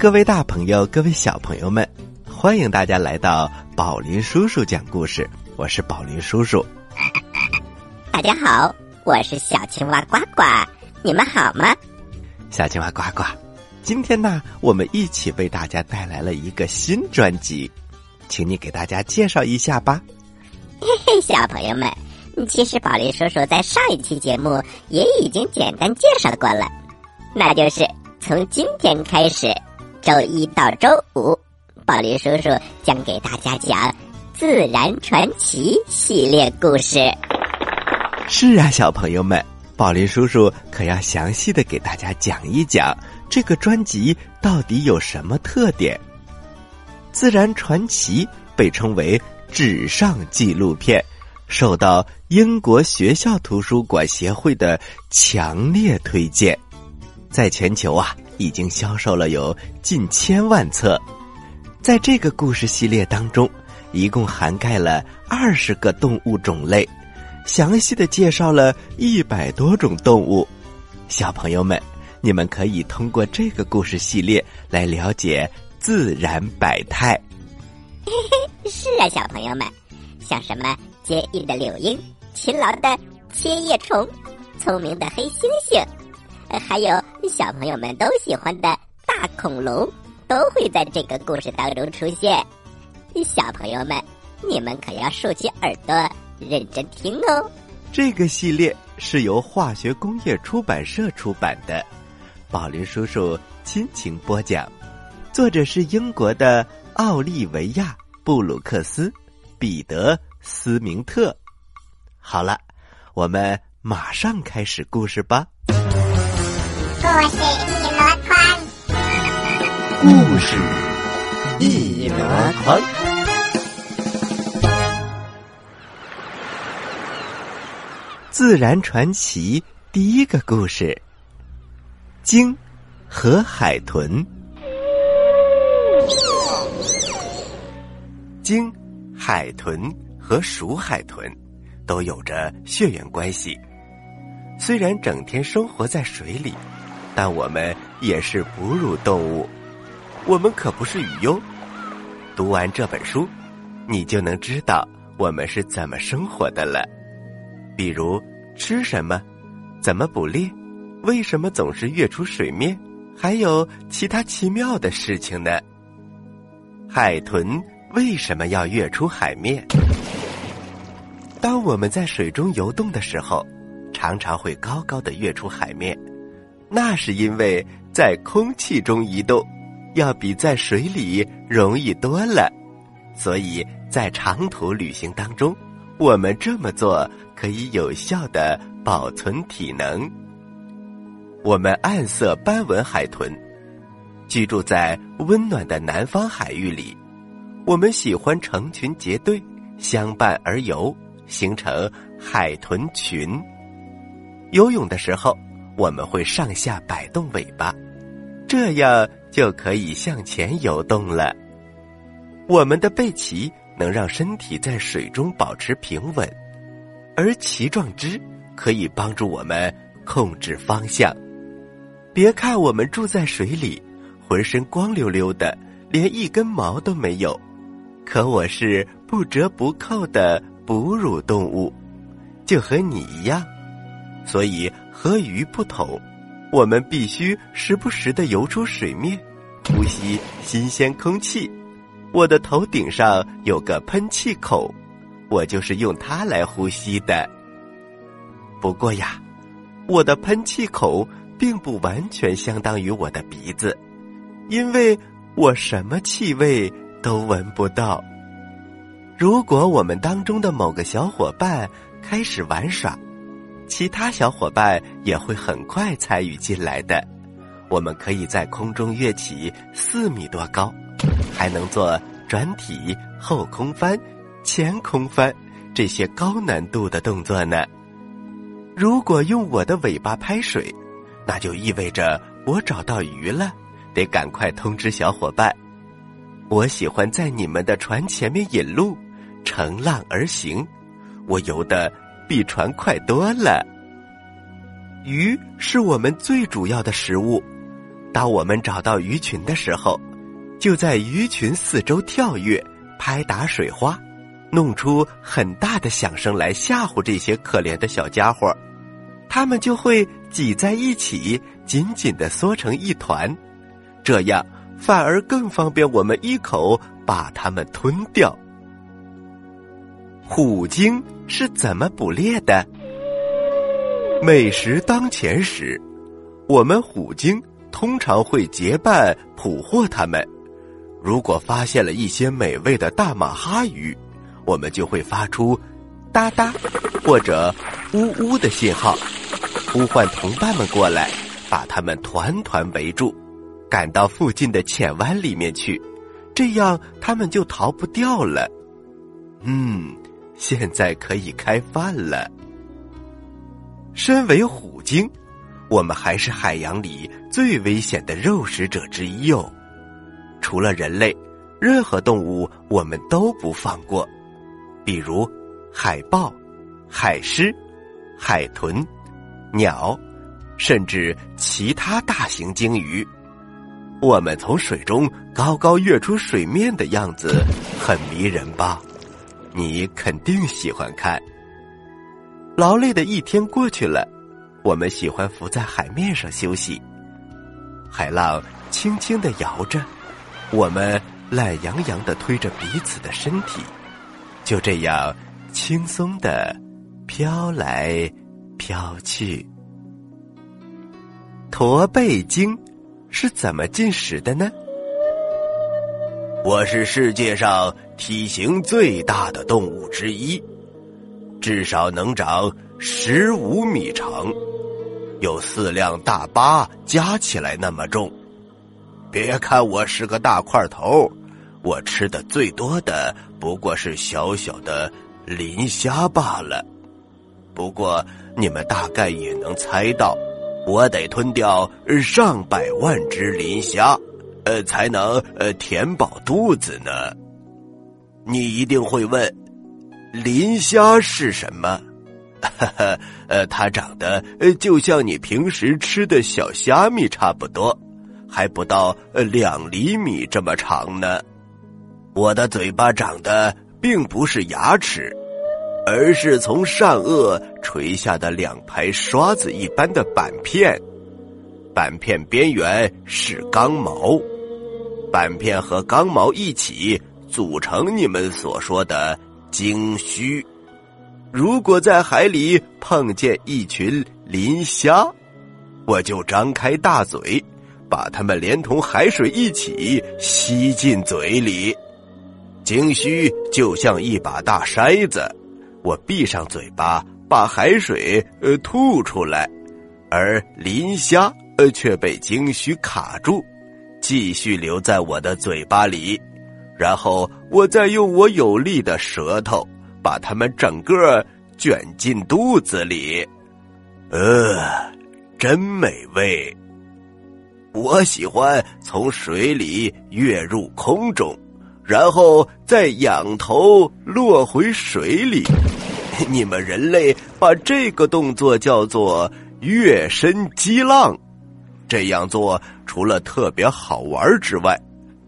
各位大朋友，各位小朋友们，欢迎大家来到宝林叔叔讲故事。我是宝林叔叔。大家好，我是小青蛙呱呱，你们好吗？小青蛙呱呱，今天呢，我们一起为大家带来了一个新专辑，请你给大家介绍一下吧。嘿嘿，小朋友们，其实宝林叔叔在上一期节目也已经简单介绍过了，那就是从今天开始，周一到周五，宝林叔叔将给大家讲《自然传奇》系列故事。是啊，小朋友们，宝林叔叔可要详细的给大家讲一讲这个专辑到底有什么特点。《自然传奇》被称为纸上纪录片，受到英国学校图书馆协会的强烈推荐，在全球啊已经销售了有近千万册。在这个故事系列当中，一共涵盖了二十个动物种类。详细的介绍了一百多种动物，小朋友们，你们可以通过这个故事系列来了解自然百态。嘿嘿，是啊，小朋友们，像什么坚毅的柳莺、勤劳的切叶虫、聪明的黑猩猩，还有小朋友们都喜欢的大恐龙，都会在这个故事当中出现。小朋友们，你们可要竖起耳朵。认真听哦！这个系列是由化学工业出版社出版的，宝林叔叔亲情播讲，作者是英国的奥利维亚·布鲁克斯、彼得·斯明特。好了，我们马上开始故事吧。故事一箩筐，故事一箩筐。自然传奇第一个故事：鲸和海豚。鲸、海豚和鼠海豚都有着血缘关系。虽然整天生活在水里，但我们也是哺乳动物。我们可不是鱼哟。读完这本书，你就能知道我们是怎么生活的了。比如。吃什么？怎么捕猎？为什么总是跃出水面？还有其他奇妙的事情呢？海豚为什么要跃出海面？当我们在水中游动的时候，常常会高高的跃出海面，那是因为在空气中移动，要比在水里容易多了。所以在长途旅行当中，我们这么做。可以有效的保存体能。我们暗色斑纹海豚居住在温暖的南方海域里，我们喜欢成群结队相伴而游，形成海豚群。游泳的时候，我们会上下摆动尾巴，这样就可以向前游动了。我们的背鳍能让身体在水中保持平稳。而鳍状肢可以帮助我们控制方向。别看我们住在水里，浑身光溜溜的，连一根毛都没有，可我是不折不扣的哺乳动物，就和你一样。所以和鱼不同，我们必须时不时的游出水面，呼吸新鲜空气。我的头顶上有个喷气口。我就是用它来呼吸的。不过呀，我的喷气口并不完全相当于我的鼻子，因为我什么气味都闻不到。如果我们当中的某个小伙伴开始玩耍，其他小伙伴也会很快参与进来的。我们可以在空中跃起四米多高，还能做转体、后空翻。前空翻这些高难度的动作呢？如果用我的尾巴拍水，那就意味着我找到鱼了，得赶快通知小伙伴。我喜欢在你们的船前面引路，乘浪而行，我游的比船快多了。鱼是我们最主要的食物，当我们找到鱼群的时候，就在鱼群四周跳跃，拍打水花，弄出很大的响声来吓唬这些可怜的小家伙，它们就会挤在一起，紧紧的缩成一团，这样反而更方便我们一口把它们吞掉。虎鲸是怎么捕猎的？美食当前时，我们虎鲸。通常会结伴捕获它们。如果发现了一些美味的大马哈鱼，我们就会发出“哒哒”或者“呜呜”的信号，呼唤同伴们过来，把它们团团围住，赶到附近的浅湾里面去，这样它们就逃不掉了。嗯，现在可以开饭了。身为虎鲸。我们还是海洋里最危险的肉食者之一哦。除了人类，任何动物我们都不放过，比如海豹、海狮、海豚、鸟，甚至其他大型鲸鱼。我们从水中高高跃出水面的样子很迷人吧？你肯定喜欢看。劳累的一天过去了。我们喜欢浮在海面上休息，海浪轻轻的摇着，我们懒洋洋的推着彼此的身体，就这样轻松的飘来飘去。驼背鲸是怎么进食的呢？我是世界上体型最大的动物之一，至少能长十五米长。有四辆大巴加起来那么重，别看我是个大块头，我吃的最多的不过是小小的磷虾罢了。不过你们大概也能猜到，我得吞掉上百万只磷虾，呃，才能呃填饱肚子呢。你一定会问，磷虾是什么？哈哈，呃，它长得呃就像你平时吃的小虾米差不多，还不到呃两厘米这么长呢。我的嘴巴长得并不是牙齿，而是从上颚垂下的两排刷子一般的板片，板片边缘是刚毛，板片和刚毛一起组成你们所说的鲸须。如果在海里碰见一群磷虾，我就张开大嘴，把它们连同海水一起吸进嘴里。鲸须就像一把大筛子，我闭上嘴巴，把海水呃吐出来，而磷虾呃却被鲸须卡住，继续留在我的嘴巴里。然后我再用我有力的舌头。把它们整个卷进肚子里，呃，真美味。我喜欢从水里跃入空中，然后再仰头落回水里。你们人类把这个动作叫做跃身激浪。这样做除了特别好玩之外，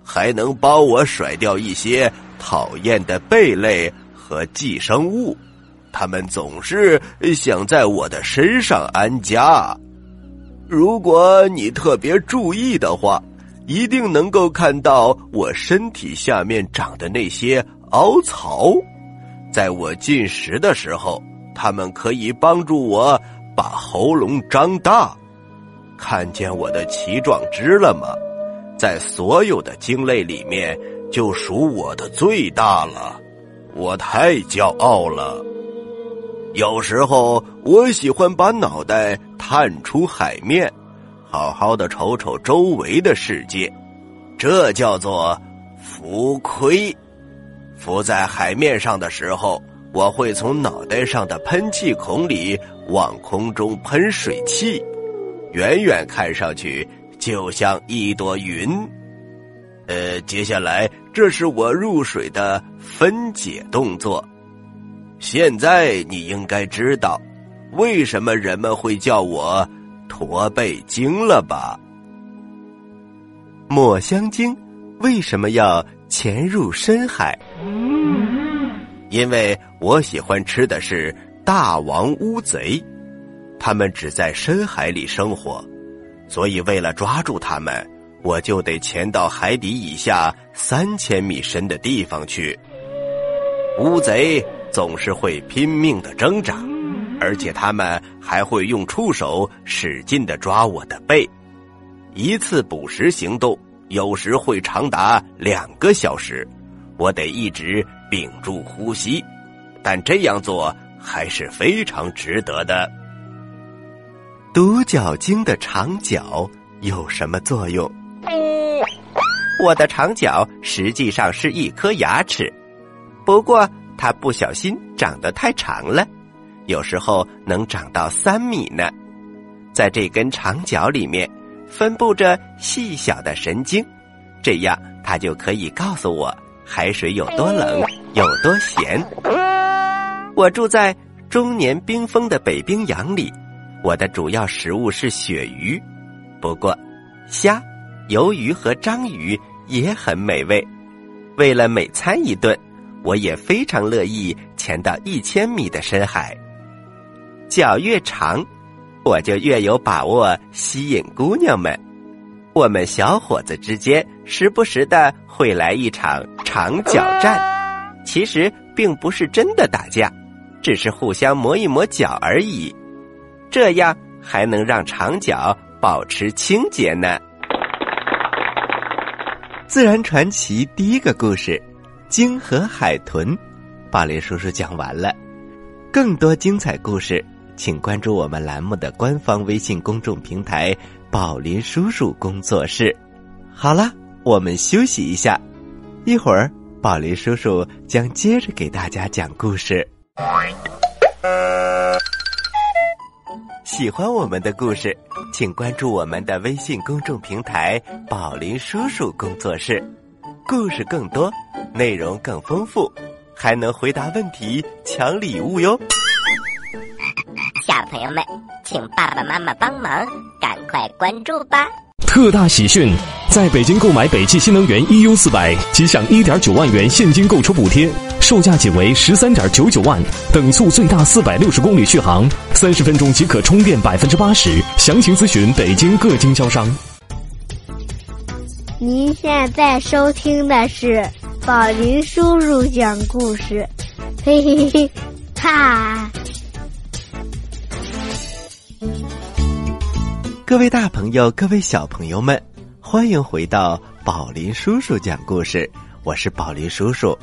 还能帮我甩掉一些讨厌的贝类。和寄生物，它们总是想在我的身上安家。如果你特别注意的话，一定能够看到我身体下面长的那些凹槽。在我进食的时候，它们可以帮助我把喉咙张大。看见我的鳍状肢了吗？在所有的鲸类里面，就属我的最大了。我太骄傲了。有时候我喜欢把脑袋探出海面，好好的瞅瞅周围的世界，这叫做浮亏。浮在海面上的时候，我会从脑袋上的喷气孔里往空中喷水汽，远远看上去就像一朵云。呃，接下来这是我入水的分解动作。现在你应该知道，为什么人们会叫我驼背鲸了吧？抹香鲸为什么要潜入深海？因为我喜欢吃的是大王乌贼，他们只在深海里生活，所以为了抓住它们，我就得潜到海底以下三千米深的地方去。乌贼总是会拼命的挣扎，而且它们还会用触手使劲的抓我的背。一次捕食行动有时会长达两个小时，我得一直屏住呼吸，但这样做还是非常值得的。独角鲸的长角有什么作用？我的长角实际上是一颗牙齿，不过它不小心长得太长了，有时候能长到三米呢。在这根长角里面。分布着细小的神经，这样它就可以告诉我海水有多冷、有多咸。我住在终年冰封的北冰洋里，我的主要食物是鳕鱼，不过虾、鱿鱼和章鱼也很美味。为了每餐一顿，我也非常乐意潜到一千米的深海。脚越长。我就越有把握吸引姑娘们。我们小伙子之间时不时的会来一场长脚战，其实并不是真的打架，只是互相磨一磨脚而已。这样还能让长脚保持清洁呢。自然传奇第一个故事：鲸和海豚。巴林叔叔讲完了，更多精彩故事。请关注我们栏目的官方微信公众平台“宝林叔叔工作室”。好了，我们休息一下，一会儿宝林叔叔将接着给大家讲故事。喜欢我们的故事，请关注我们的微信公众平台“宝林叔叔工作室”，故事更多，内容更丰富，还能回答问题、抢礼物哟。小朋友们，请爸爸妈妈帮忙，赶快关注吧！特大喜讯，在北京购买北汽新能源 EU 四百，即享一点九万元现金购车补贴，售价仅为十三点九九万，等速最大四百六十公里续航，三十分钟即可充电百分之八十。详情咨询北京各经销商。您现在收听的是宝林叔叔讲故事，嘿嘿嘿，哈。各位大朋友，各位小朋友们，欢迎回到宝林叔叔讲故事。我是宝林叔叔。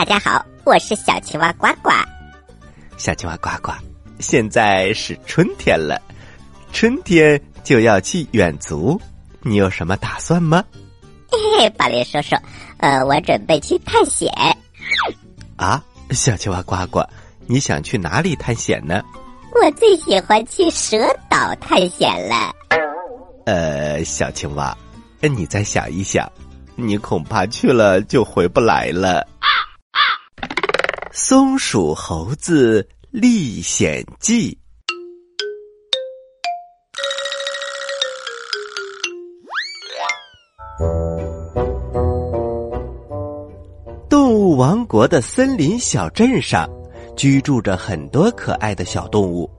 大家好，我是小青蛙呱呱。小青蛙呱呱，现在是春天了，春天就要去远足，你有什么打算吗？嘿嘿，宝林叔叔，呃，我准备去探险。啊，小青蛙呱呱，你想去哪里探险呢？我最喜欢去蛇岛探险了。呃，小青蛙，你再想一想，你恐怕去了就回不来了。松鼠猴子历险记。动物王国的森林小镇上。居住着很多可爱的小动物，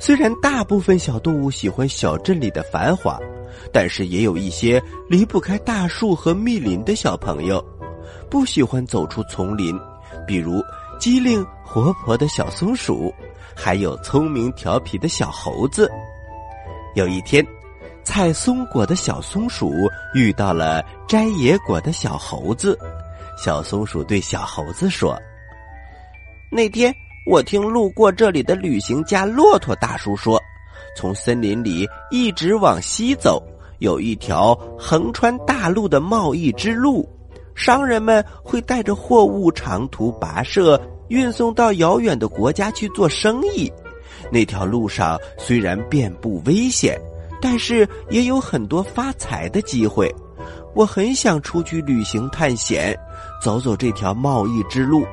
虽然大部分小动物喜欢小镇里的繁华，但是也有一些离不开大树和密林的小朋友，不喜欢走出丛林。比如机灵活泼的小松鼠，还有聪明调皮的小猴子。有一天，采松果的小松鼠遇到了摘野果的小猴子，小松鼠对小猴子说。那天，我听路过这里的旅行家骆驼大叔说，从森林里一直往西走，有一条横穿大陆的贸易之路，商人们会带着货物长途跋涉，运送到遥远的国家去做生意。那条路上虽然遍布危险，但是也有很多发财的机会。我很想出去旅行探险，走走这条贸易之路。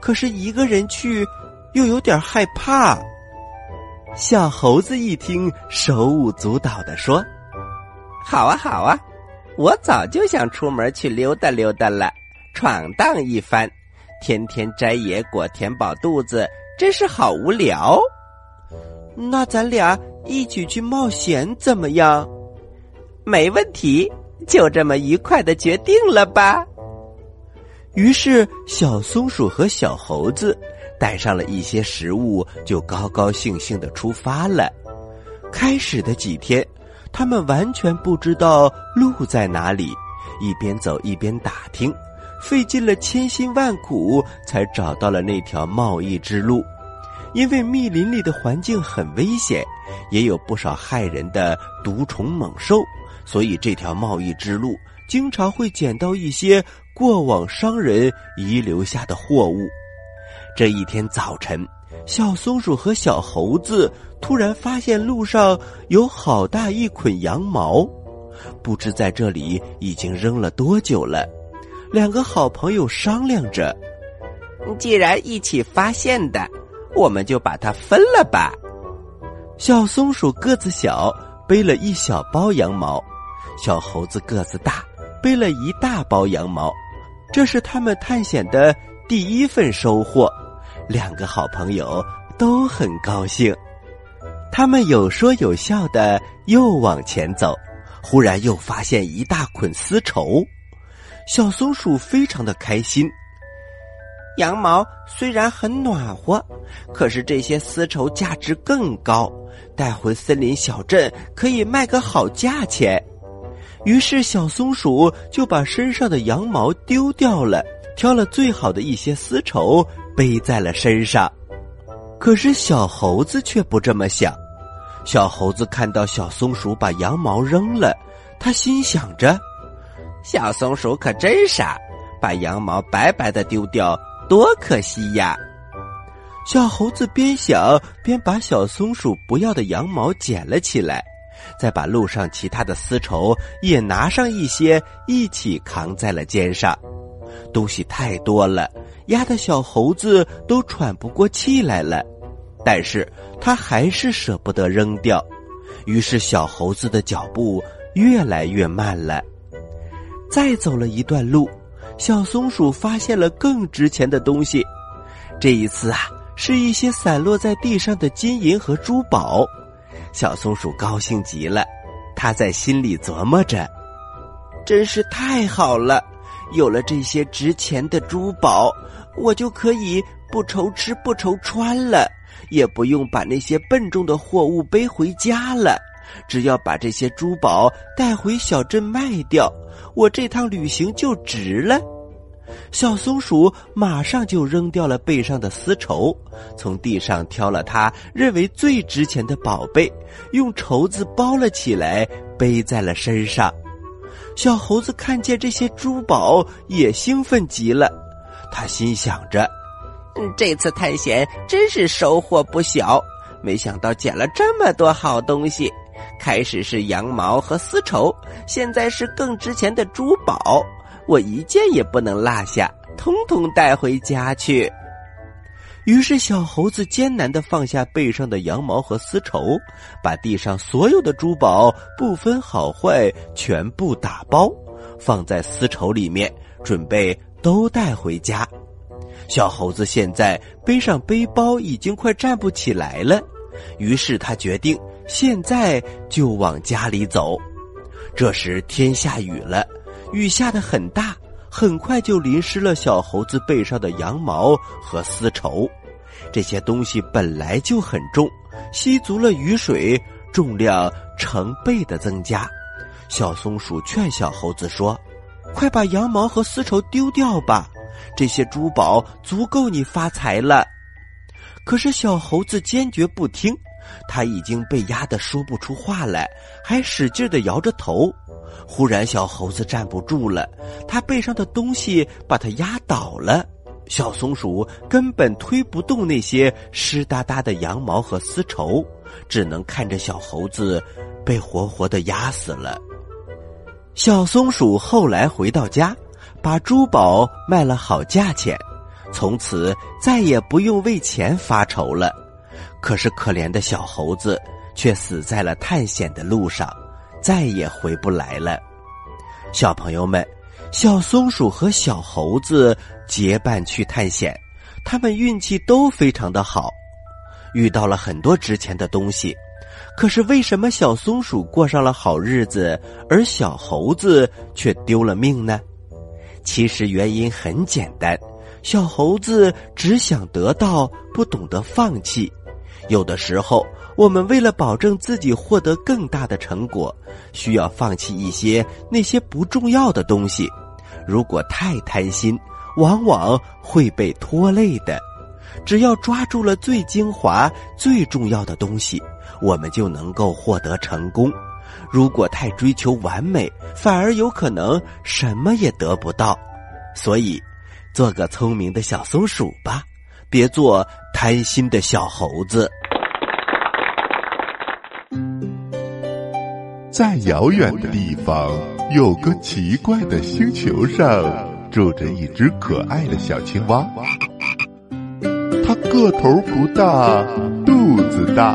可是一个人去，又有点害怕。小猴子一听，手舞足蹈的说：“好啊，好啊，我早就想出门去溜达溜达了，闯荡一番。天天摘野果填饱肚子，真是好无聊。那咱俩一起去冒险怎么样？没问题，就这么愉快的决定了吧。于是，小松鼠和小猴子带上了一些食物，就高高兴兴的出发了。开始的几天，他们完全不知道路在哪里，一边走一边打听。费尽了千辛万苦，才找到了那条贸易之路。因为密林里的环境很危险，也有不少害人的毒虫猛兽，所以这条贸易之路经常会捡到一些过往商人遗留下的货物。这一天早晨，小松鼠和小猴子突然发现路上有好大一捆羊毛，不知在这里已经扔了多久了。两个好朋友商量着，既然一起发现的，我们就把它分了吧。小松鼠个子小，背了一小包羊毛；小猴子个子大，背了一大包羊毛。这是他们探险的第一份收获，两个好朋友都很高兴。他们有说有笑的又往前走，忽然又发现一大捆丝绸。小松鼠非常的开心。羊毛虽然很暖和，可是这些丝绸价值更高，带回森林小镇可以卖个好价钱。于是小松鼠就把身上的羊毛丢掉了，挑了最好的一些丝绸背在了身上。可是小猴子却不这么想。小猴子看到小松鼠把羊毛扔了，他心想着。小松鼠可真傻，把羊毛白白的丢掉，多可惜呀！小猴子边想边把小松鼠不要的羊毛捡了起来，再把路上其他的丝绸也拿上一些，一起扛在了肩上。东西太多了，压得小猴子都喘不过气来了。但是他还是舍不得扔掉，于是小猴子的脚步越来越慢了。再走了一段路，小松鼠发现了更值钱的东西。这一次啊，是一些散落在地上的金银和珠宝。小松鼠高兴极了，它在心里琢磨着：“真是太好了，有了这些值钱的珠宝，我就可以不愁吃不愁穿了，也不用把那些笨重的货物背回家了。只要把这些珠宝带回小镇卖掉。”我这趟旅行就值了。小松鼠马上就扔掉了背上的丝绸，从地上挑了它认为最值钱的宝贝，用绸子包了起来，背在了身上。小猴子看见这些珠宝，也兴奋极了。他心想着：“这次探险真是收获不小，没想到捡了这么多好东西。”开始是羊毛和丝绸，现在是更值钱的珠宝，我一件也不能落下，通通带回家去。于是，小猴子艰难的放下背上的羊毛和丝绸，把地上所有的珠宝不分好坏全部打包，放在丝绸里面，准备都带回家。小猴子现在背上背包已经快站不起来了，于是他决定。现在就往家里走。这时天下雨了，雨下的很大，很快就淋湿了小猴子背上的羊毛和丝绸。这些东西本来就很重，吸足了雨水，重量成倍的增加。小松鼠劝小猴子说：“快把羊毛和丝绸丢掉吧，这些珠宝足够你发财了。”可是小猴子坚决不听。他已经被压得说不出话来，还使劲的摇着头。忽然，小猴子站不住了，他背上的东西把他压倒了。小松鼠根本推不动那些湿哒哒的羊毛和丝绸，只能看着小猴子被活活的压死了。小松鼠后来回到家，把珠宝卖了好价钱，从此再也不用为钱发愁了。可是，可怜的小猴子却死在了探险的路上，再也回不来了。小朋友们，小松鼠和小猴子结伴去探险，他们运气都非常的好，遇到了很多值钱的东西。可是为什么小松鼠过上了好日子，而小猴子却丢了命呢？其实原因很简单，小猴子只想得到，不懂得放弃。有的时候，我们为了保证自己获得更大的成果，需要放弃一些那些不重要的东西。如果太贪心，往往会被拖累的。只要抓住了最精华、最重要的东西，我们就能够获得成功。如果太追求完美，反而有可能什么也得不到。所以，做个聪明的小松鼠吧，别做贪心的小猴子。在遥远的地方，有个奇怪的星球上，住着一只可爱的小青蛙。它个头不大，肚子大，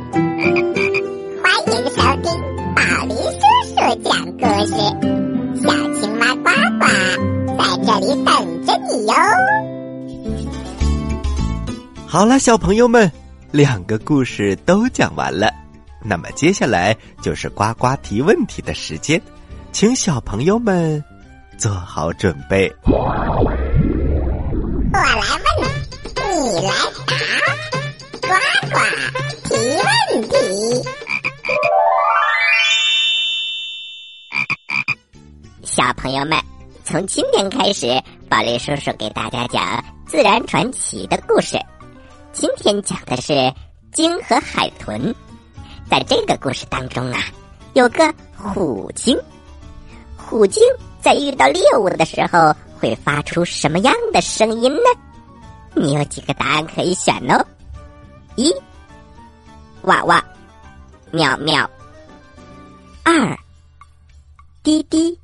收听宝林叔叔讲故事，小青蛙呱呱在这里等着你哟。好了，小朋友们，两个故事都讲完了，那么接下来就是呱呱提问题的时间，请小朋友们做好准备。我来问，你来答，呱呱提问题。小朋友们，从今天开始，宝林叔叔给大家讲自然传奇的故事。今天讲的是鲸和海豚。在这个故事当中啊，有个虎鲸。虎鲸在遇到猎物的时候会发出什么样的声音呢？你有几个答案可以选哦：一，哇哇，喵喵；二，滴滴。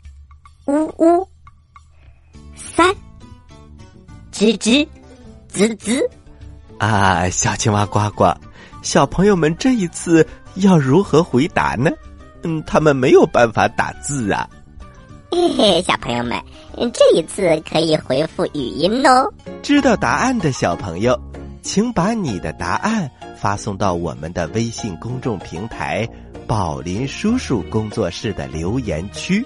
呜呜，三，吱吱，吱吱，啊，小青蛙呱呱，小朋友们这一次要如何回答呢？嗯，他们没有办法打字啊。嘿嘿，小朋友们，这一次可以回复语音哦。知道答案的小朋友，请把你的答案发送到我们的微信公众平台“宝林叔叔工作室”的留言区。